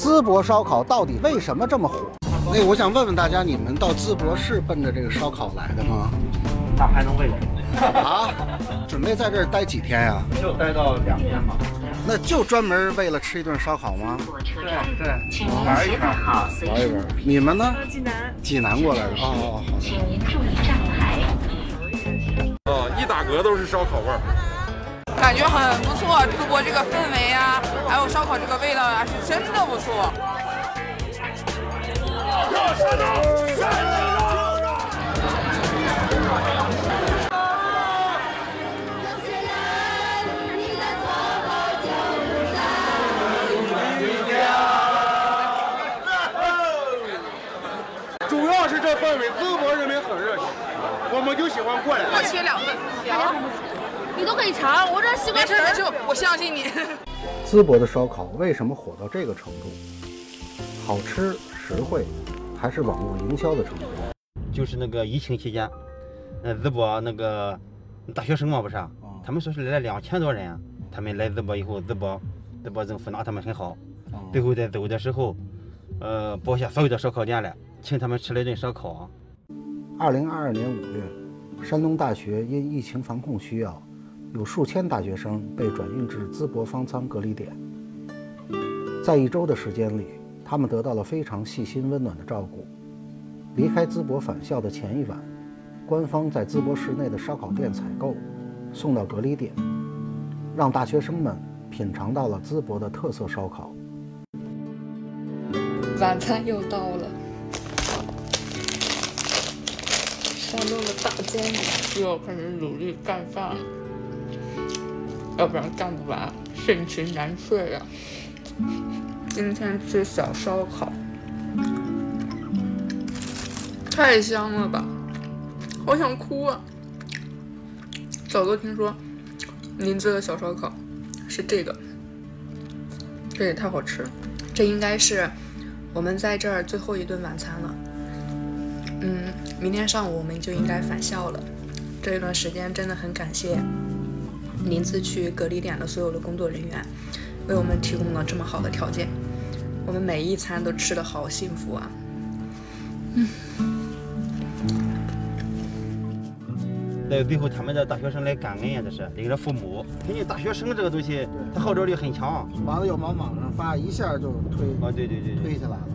淄博烧烤到底为什么这么火？那我想问问大家，你们到淄博是奔着这个烧烤来的吗？那还能为什么？啊，准备在这儿待几天呀、就待到两天吧。那就专门为了吃一顿烧烤吗？对对，玩一圈。玩一玩。你们呢？济南。济南过来的。哦哦，好的。请您注意站牌。啊，一打嗝都是烧烤味儿。感觉很不错，淄博这个氛围啊，还有烧烤这个味道啊，是真的不错。主要是这氛围，淄博人民很热情，我们就喜欢过来。我切两份，你都可以尝，我这西瓜没事没事，我相信你。淄博的烧烤为什么火到这个程度？好吃、实惠，还是网络营销的成功？就是那个疫情期间，呃，淄博那个大学生嘛，不是啊？他们说是来了两千多人，他们来淄博以后，淄博淄博政府拿他们很好，最后在走的时候，呃，包下所有的烧烤店了，请他们吃了一顿烧烤。二零二二年五月，山东大学因疫情防控需要，有数千大学生被转运至淄博方舱隔离点。在一周的时间里，他们得到了非常细心温暖的照顾。离开淄博返校的前一晚，官方在淄博市内的烧烤店采购，送到隔离点，让大学生们品尝到了淄博的特色烧烤。晚餐又到了，山东的大煎饼又要开始努力干饭了，要不然干不完，肾情难睡呀。今天吃小烧烤，太香了吧，好想哭啊！早都听说林子的小烧烤是这个，这也太好吃了，这应该是。我们在这儿最后一顿晚餐了，嗯，明天上午我们就应该返校了。这一段时间真的很感谢临淄区隔离点的所有的工作人员，为我们提供了这么好的条件，我们每一餐都吃的好幸福啊！嗯。在最后，他们的大学生来感恩呀，这是领着父母。因为大学生这个东西，他号召力很强。完了要往网上发，一下就推啊，对对对，推起来了。